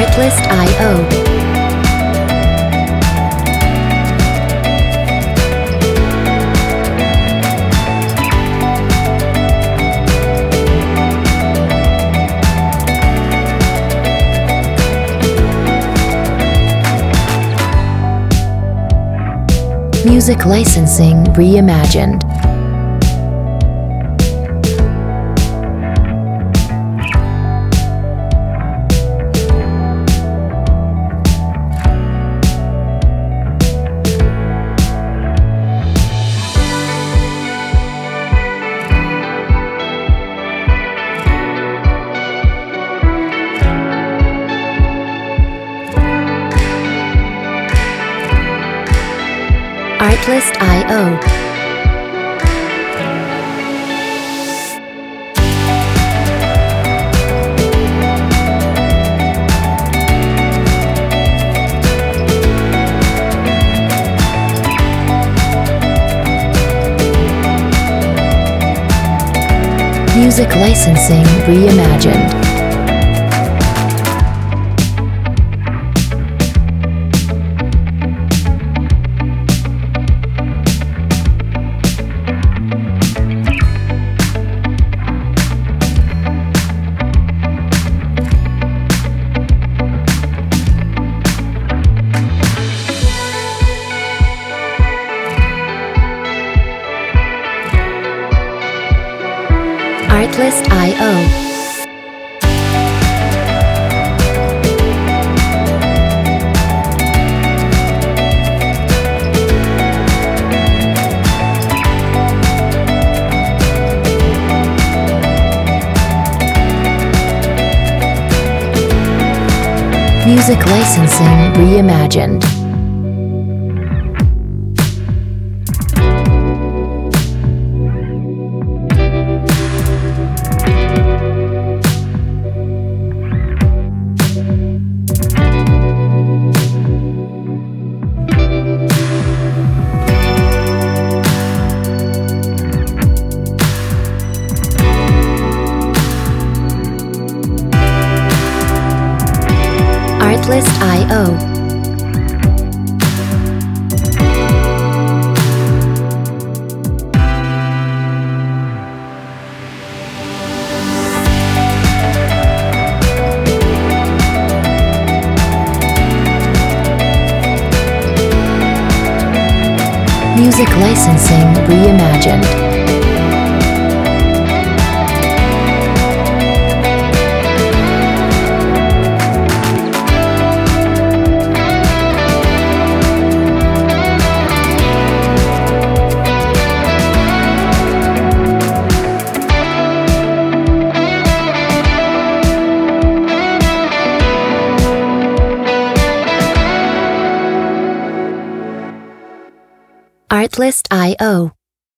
Artlist.io. Music licensing reimagined. Artlist.io. Music licensing reimagined. Artlist.io. Music licensing reimagined. Artlist.io. Music licensing reimagined. Artlist.io.